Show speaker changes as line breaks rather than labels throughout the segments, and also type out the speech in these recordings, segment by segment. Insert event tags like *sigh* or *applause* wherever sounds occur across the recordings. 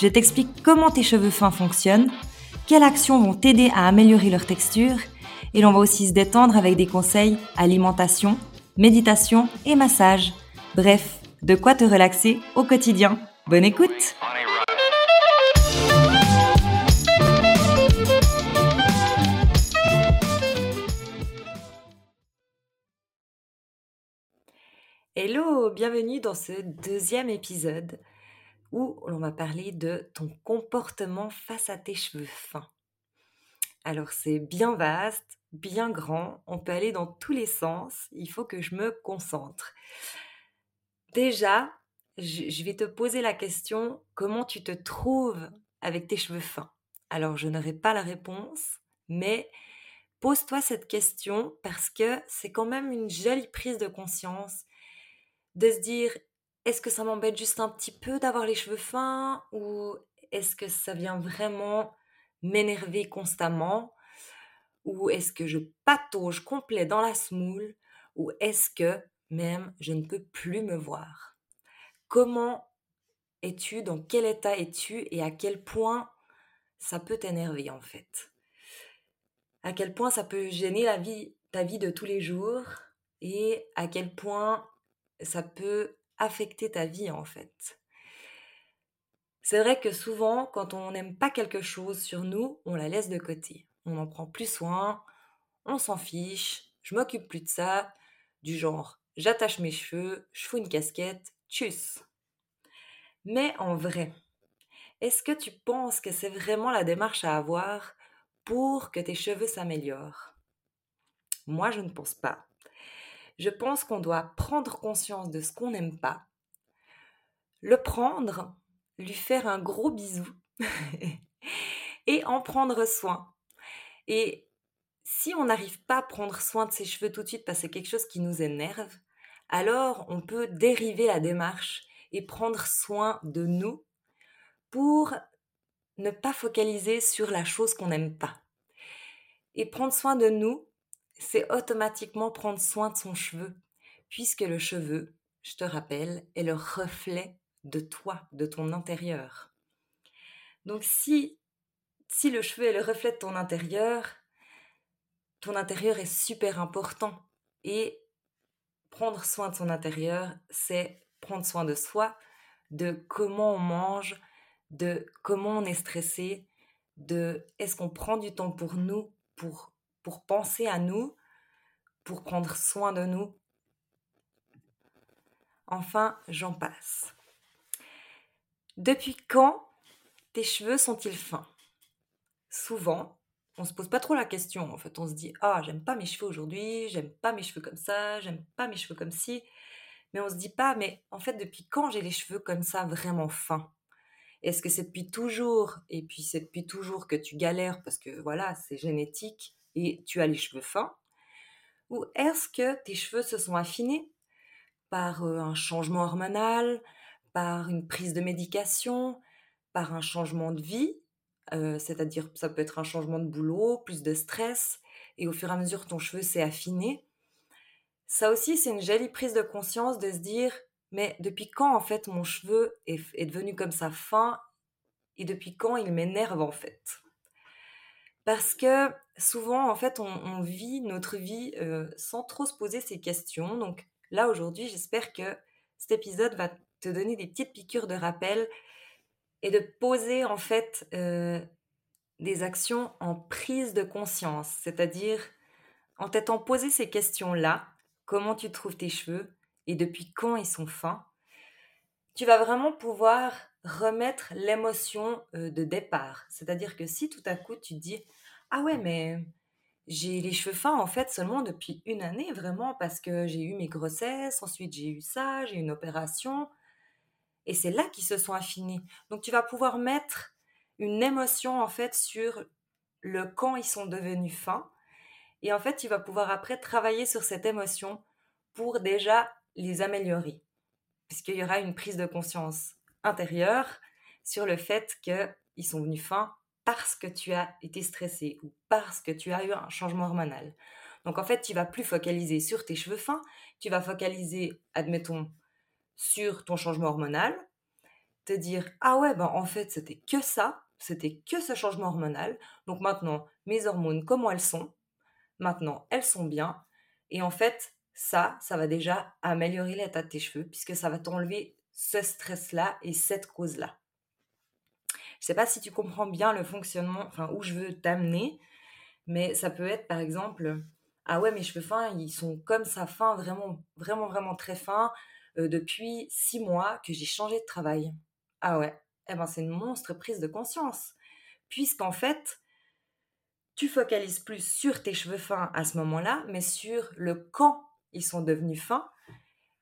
je t'explique comment tes cheveux fins fonctionnent, quelles actions vont t'aider à améliorer leur texture, et l'on va aussi se détendre avec des conseils alimentation, méditation et massage. Bref, de quoi te relaxer au quotidien. Bonne écoute Hello, bienvenue dans ce deuxième épisode où l'on va parler de ton comportement face à tes cheveux fins. Alors c'est bien vaste, bien grand, on peut aller dans tous les sens, il faut que je me concentre. Déjà, je vais te poser la question, comment tu te trouves avec tes cheveux fins? Alors je n'aurai pas la réponse, mais pose-toi cette question parce que c'est quand même une jolie prise de conscience de se dire est-ce que ça m'embête juste un petit peu d'avoir les cheveux fins ou est-ce que ça vient vraiment m'énerver constamment ou est-ce que je patauge complet dans la smoule ou est-ce que même je ne peux plus me voir? Comment es-tu Dans quel état es-tu Et à quel point ça peut t'énerver en fait? À quel point ça peut gêner ta vie de tous les jours et à quel point ça peut affecter ta vie en fait. C'est vrai que souvent, quand on n'aime pas quelque chose sur nous, on la laisse de côté. On n'en prend plus soin, on s'en fiche, je m'occupe plus de ça, du genre j'attache mes cheveux, je fous une casquette, tchuss. Mais en vrai, est-ce que tu penses que c'est vraiment la démarche à avoir pour que tes cheveux s'améliorent? Moi, je ne pense pas je pense qu'on doit prendre conscience de ce qu'on n'aime pas, le prendre, lui faire un gros bisou *laughs* et en prendre soin. Et si on n'arrive pas à prendre soin de ses cheveux tout de suite parce que c'est quelque chose qui nous énerve, alors on peut dériver la démarche et prendre soin de nous pour ne pas focaliser sur la chose qu'on n'aime pas. Et prendre soin de nous, c'est automatiquement prendre soin de son cheveu, puisque le cheveu, je te rappelle, est le reflet de toi, de ton intérieur. Donc si, si le cheveu est le reflet de ton intérieur, ton intérieur est super important. Et prendre soin de son intérieur, c'est prendre soin de soi, de comment on mange, de comment on est stressé, de est-ce qu'on prend du temps pour nous, pour pour penser à nous, pour prendre soin de nous. Enfin, j'en passe. Depuis quand tes cheveux sont-ils fins? Souvent, on se pose pas trop la question. En fait, on se dit ah j'aime pas mes cheveux aujourd'hui, j'aime pas mes cheveux comme ça, j'aime pas mes cheveux comme ci. Mais on se dit pas mais en fait depuis quand j'ai les cheveux comme ça vraiment fins? Est-ce que c'est depuis toujours? Et puis c'est depuis toujours que tu galères parce que voilà c'est génétique et tu as les cheveux fins Ou est-ce que tes cheveux se sont affinés par euh, un changement hormonal, par une prise de médication, par un changement de vie, euh, c'est-à-dire ça peut être un changement de boulot, plus de stress, et au fur et à mesure ton cheveu s'est affiné? Ça aussi, c'est une jolie prise de conscience de se dire, mais depuis quand en fait mon cheveu est, est devenu comme ça fin, et depuis quand il m'énerve en fait? Parce que souvent, en fait, on, vit notre vie euh, sans trop se poser ces questions. Donc là, aujourd'hui, j'espère que cet épisode va te donner des petites piqûres de rappel et de poser, en fait, euh, des actions en prise de conscience. C'est-à-dire, en t'étant posé ces questions-là, comment tu trouves tes cheveux et depuis quand ils sont fins, tu vas vraiment pouvoir remettre l'émotion euh, de départ. C'est-à-dire que si tout à coup tu te dis ah ouais, mais j'ai les cheveux fins en fait seulement depuis une année, vraiment, parce que j'ai eu mes grossesses, ensuite j'ai eu ça, j'ai eu une opération, et c'est là qu'ils se sont affinés. Donc tu vas pouvoir mettre une émotion en fait sur le quand ils sont devenus fins. Et en fait, tu vas pouvoir après travailler sur cette émotion pour déjà les améliorer. Puisqu'il y aura une prise de conscience intérieure sur le fait qu'ils sont venus fins parce que tu as été stressé ou parce que tu as eu un changement hormonal. Donc en fait, tu vas plus focaliser sur tes cheveux fins, tu vas focaliser, admettons, sur ton changement hormonal, te dire ah ouais ben en fait c'était que ça, c'était que ce changement hormonal. Donc maintenant mes hormones comment elles sont? Maintenant elles sont bien et en fait ça ça va déjà améliorer l'état de tes cheveux puisque ça va t'enlever ce stress là et cette cause là. Je sais pas si tu comprends bien le fonctionnement, enfin où je veux t'amener, mais ça peut être par exemple ah ouais mes cheveux fins ils sont comme ça fins vraiment vraiment vraiment très fins euh, depuis six mois que j'ai changé de travail. Ah ouais, eh ben c'est une monstre prise de conscience. Puisqu'en fait, tu focalises plus sur tes cheveux fins à ce moment-là, mais sur le quand ils sont devenus fins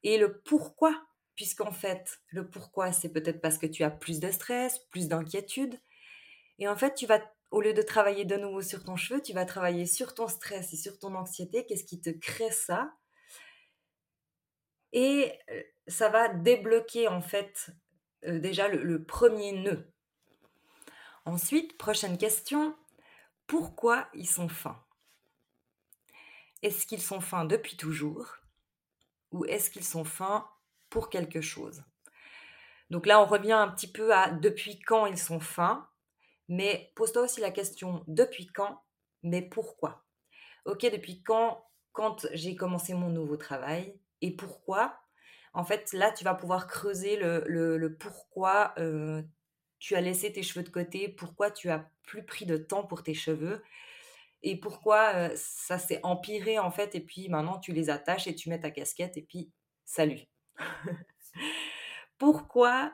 et le pourquoi. Puisqu'en fait, le pourquoi, c'est peut-être parce que tu as plus de stress, plus d'inquiétude. Et en fait, tu vas, au lieu de travailler de nouveau sur ton cheveu, tu vas travailler sur ton stress et sur ton anxiété. Qu'est-ce qui te crée ça? Et euh, ça va débloquer en fait euh, déjà le, premier nœud. Ensuite, prochaine question, pourquoi ils sont fins? Est-ce qu'ils sont fins depuis toujours? Ou est-ce qu'ils sont fins pour quelque chose Donc là, on revient un petit peu à depuis quand ils sont fins, mais pose-toi aussi la question depuis quand, mais pourquoi? Ok, depuis quand quand j'ai commencé mon nouveau travail et pourquoi? En fait, là, tu vas pouvoir creuser le, pourquoi euh, tu as laissé tes cheveux de côté, pourquoi tu as plus pris de temps pour tes cheveux et pourquoi euh, ça s'est empiré en fait. Et puis maintenant, tu les attaches et tu mets ta casquette et puis salut. *laughs* pourquoi,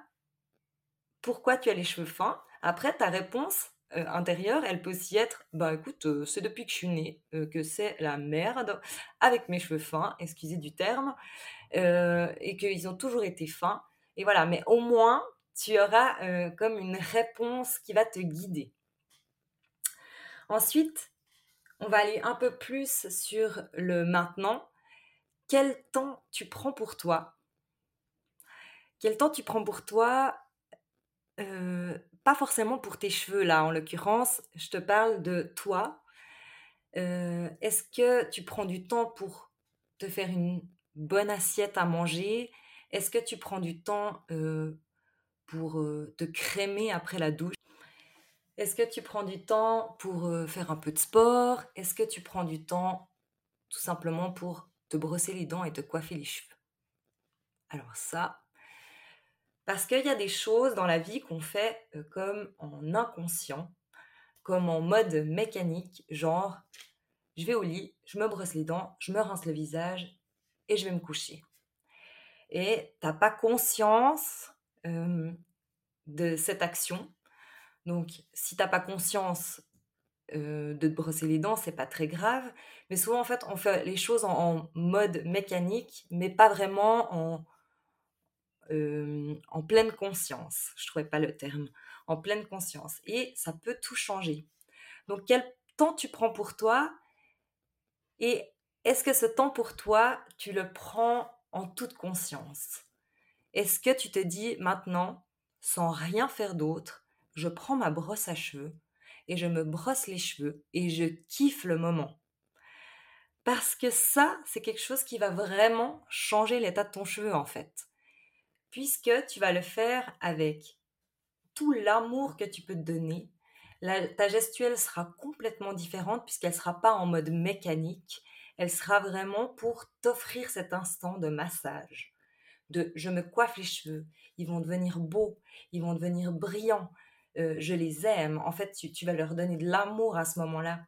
pourquoi tu as les cheveux fins? Après, ta réponse euh, intérieure, elle peut aussi être bah écoute, c'est depuis que je suis née que c'est la merde avec mes cheveux fins, excusez du terme. Euh, et qu'ils ont toujours été fins. Et voilà, mais au moins, tu auras euh, comme une réponse qui va te guider. Ensuite, on va aller un peu plus sur le maintenant. Quel temps tu prends pour toi? Quel temps tu prends pour toi Pas forcément pour tes cheveux, là, en l'occurrence. Je te parle de toi. Est-ce que tu prends du temps pour te faire une bonne assiette à manger? Est-ce que tu prends du temps pour te crémer après la douche? Est-ce que tu prends du temps pour faire un peu de sport? Est-ce que tu prends du temps tout simplement pour te brosser les dents et te coiffer les cheveux? Alors ça, parce qu'il y a des choses dans la vie qu'on fait comme en inconscient, comme en mode mécanique, genre je vais au lit, je me brosse les dents, je me rince le visage et je vais me coucher. Et tu n'as pas conscience de cette action. Donc, si tu n'as pas conscience de te brosser les dents, c'est pas très grave. Mais souvent, en fait, on fait les choses en, mode mécanique, mais pas vraiment en, en pleine conscience. Je trouvais pas le terme. En pleine conscience. Et ça peut tout changer. Donc, quel temps tu prends pour toi et est-ce que ce temps pour toi, tu le prends en toute conscience? Est-ce que tu te dis maintenant, sans rien faire d'autre, je prends ma brosse à cheveux et je me brosse les cheveux et je kiffe le moment? Parce que ça, c'est quelque chose qui va vraiment changer l'état de ton cheveu en fait. Puisque tu vas le faire avec tout l'amour que tu peux te donner, ta gestuelle sera complètement différente puisqu'elle ne sera pas en mode mécanique elle sera vraiment pour t'offrir cet instant de massage, de je me coiffe les cheveux, ils vont devenir beaux, ils vont devenir brillants, euh, je les aime. En fait, tu, vas leur donner de l'amour à ce moment-là.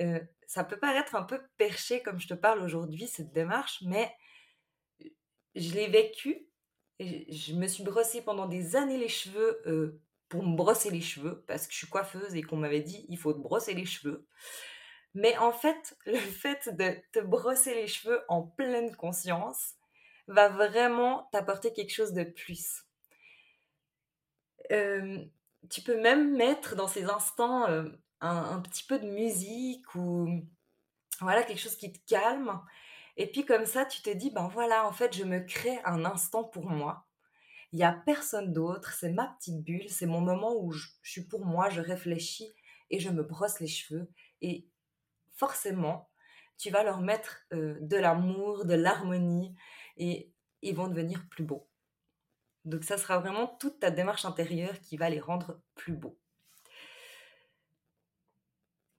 Euh, ça peut paraître un peu perché comme je te parle aujourd'hui, cette démarche, mais je l'ai vécu. Je me suis brossée pendant des années les cheveux euh, pour me brosser les cheveux, parce que je suis coiffeuse et qu'on m'avait dit il faut te brosser les cheveux. Mais en fait, *laughs* le fait de te brosser les cheveux en pleine conscience va vraiment t'apporter quelque chose de plus. tu peux même mettre dans ces instants un, un, petit peu de musique ou voilà quelque chose qui te calme. Et puis comme ça, tu te dis, ben voilà, en fait, je me crée un instant pour moi. Il n'y a personne d'autre, c'est ma petite bulle, c'est mon moment où je, suis pour moi, je réfléchis et je me brosse les cheveux. Et forcément, tu vas leur mettre de l'amour, de l'harmonie et ils vont devenir plus beaux. Donc ça sera vraiment toute ta démarche intérieure qui va les rendre plus beaux.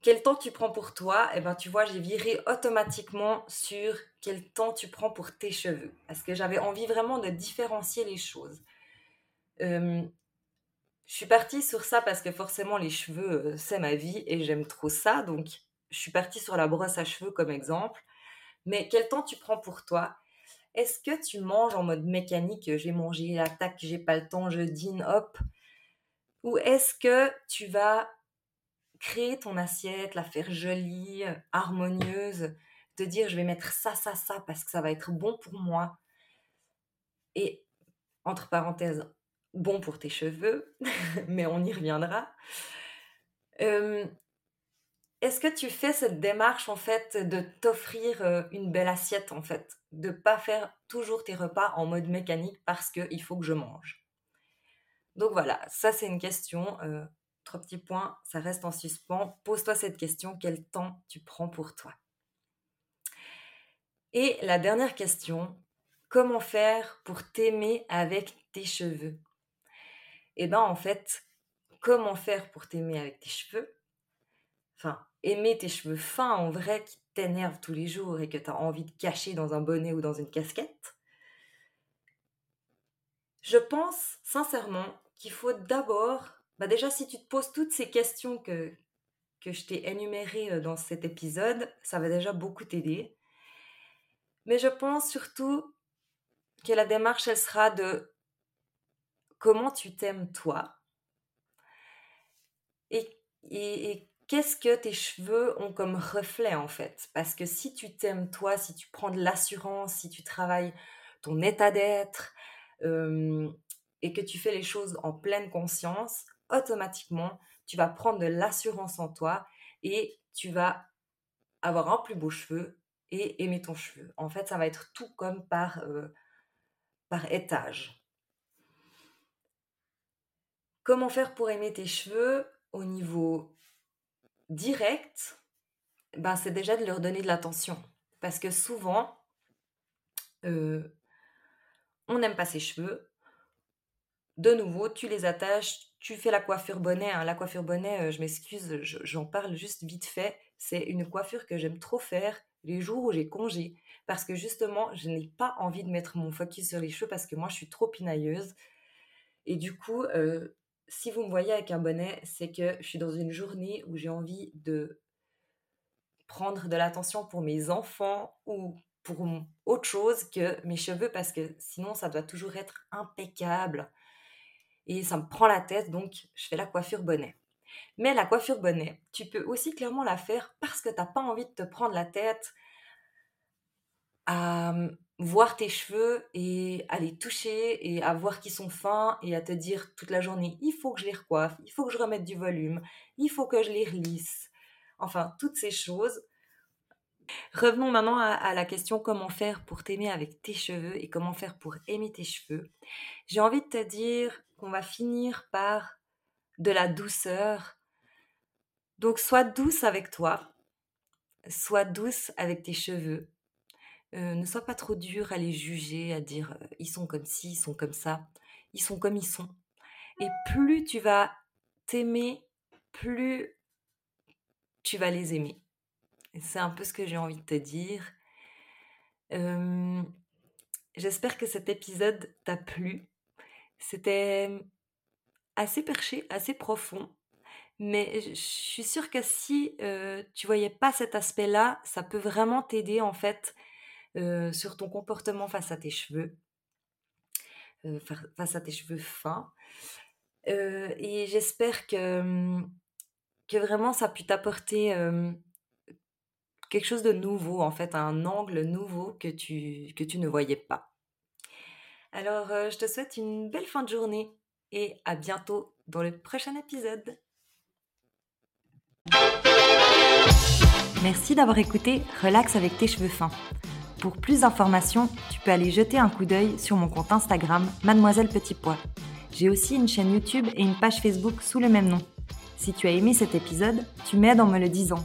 Quel temps tu prends pour toi Eh ben, tu vois, j'ai viré automatiquement sur quel temps tu prends pour tes cheveux. Parce que j'avais envie vraiment de différencier les choses. je suis partie sur ça parce que forcément, les cheveux, euh, c'est ma vie et j'aime trop ça. Donc, je suis partie sur la brosse à cheveux comme exemple. Mais quel temps tu prends pour toi? Est-ce que tu manges en mode mécanique J'ai mangé, tac, j'ai pas le temps, je dîne, hop? Ou est-ce que tu vas créer ton assiette, la faire jolie, harmonieuse, te dire je vais mettre ça, ça, ça parce que ça va être bon pour moi. Et entre parenthèses, bon pour tes cheveux, *laughs* mais on y reviendra. est-ce que tu fais cette démarche en fait de t'offrir une belle assiette en fait, de pas faire toujours tes repas en mode mécanique parce qu'il faut que je mange. Donc voilà, ça c'est une question Trois petits points, ça reste en suspens. Pose-toi cette question, quel temps tu prends pour toi? Et la dernière question, comment faire pour t'aimer avec tes cheveux? Eh bien en fait, comment faire pour t'aimer avec tes cheveux? Enfin, aimer tes cheveux fins en vrai qui t'énervent tous les jours et que tu as envie de cacher dans un bonnet ou dans une casquette? Je pense sincèrement qu'il faut d'abord bah déjà, si tu te poses toutes ces questions que, que je t'ai énumérées euh, dans cet épisode, ça va déjà beaucoup t'aider. Mais je pense surtout que la démarche, elle sera de comment tu t'aimes toi et, et qu'est-ce que tes cheveux ont comme reflet en fait? Parce que si tu t'aimes toi, si tu prends de l'assurance, si tu travailles ton état d'être euh, et que tu fais les choses en pleine conscience, automatiquement, tu vas prendre de l'assurance en toi et tu vas avoir un plus beau cheveu et aimer ton cheveu. En fait, ça va être tout comme par, euh, par étage. Comment faire pour aimer tes cheveux au niveau direct? Ben, C'est déjà de leur donner de l'attention. Parce que souvent, euh, on n'aime pas ses cheveux. De nouveau, tu les attaches, tu fais la coiffure bonnet. Hein. La coiffure bonnet, euh, je m'excuse, j'en parle juste vite fait. C'est une coiffure que j'aime trop faire les jours où j'ai congé. Parce que justement, je n'ai pas envie de mettre mon focus sur les cheveux parce que moi, je suis trop pinailleuse. Et du coup, euh, si vous me voyez avec un bonnet, c'est que je suis dans une journée où j'ai envie de prendre de l'attention pour mes enfants ou pour autre chose que mes cheveux parce que sinon ça doit toujours être impeccable et ça me prend la tête, donc je fais la coiffure bonnet. Mais la coiffure bonnet, tu peux aussi clairement la faire parce que tu n'as pas envie de te prendre la tête à hum, voir tes cheveux et à les toucher et à voir qu'ils sont fins et à te dire toute la journée il faut que je les recoiffe, il faut que je remette du volume, il faut que je les relisse. Enfin, toutes ces choses. Revenons maintenant à, la question comment faire pour t'aimer avec tes cheveux et comment faire pour aimer tes cheveux? J'ai envie de te dire qu'on va finir par de la douceur. Donc sois douce avec toi, sois douce avec tes cheveux. Euh, ne sois pas trop dur à les juger, à dire euh, ils sont comme ci, ils sont comme ça, ils sont comme ils sont. Et plus tu vas t'aimer, plus tu vas les aimer. C'est un peu ce que j'ai envie de te dire. Euh, j'espère que cet épisode t'a plu. C'était assez perché, assez profond. Mais je suis sûre que si tu voyais pas cet aspect-là, ça peut vraiment t'aider en fait sur ton comportement face à tes cheveux, face à tes cheveux fins. et j'espère que, que vraiment ça a pu t'apporter quelque chose de nouveau, en fait, un angle nouveau que tu, que tu ne voyais pas. Alors, je te souhaite une belle fin de journée et à bientôt dans le prochain épisode. Merci d'avoir écouté Relax avec tes cheveux fins. Pour plus d'informations, tu peux aller jeter un coup d'œil sur mon compte Instagram Mademoiselle Petit Pois. J'ai aussi une chaîne YouTube et une page Facebook sous le même nom. Si tu as aimé cet épisode, tu m'aides en me le disant.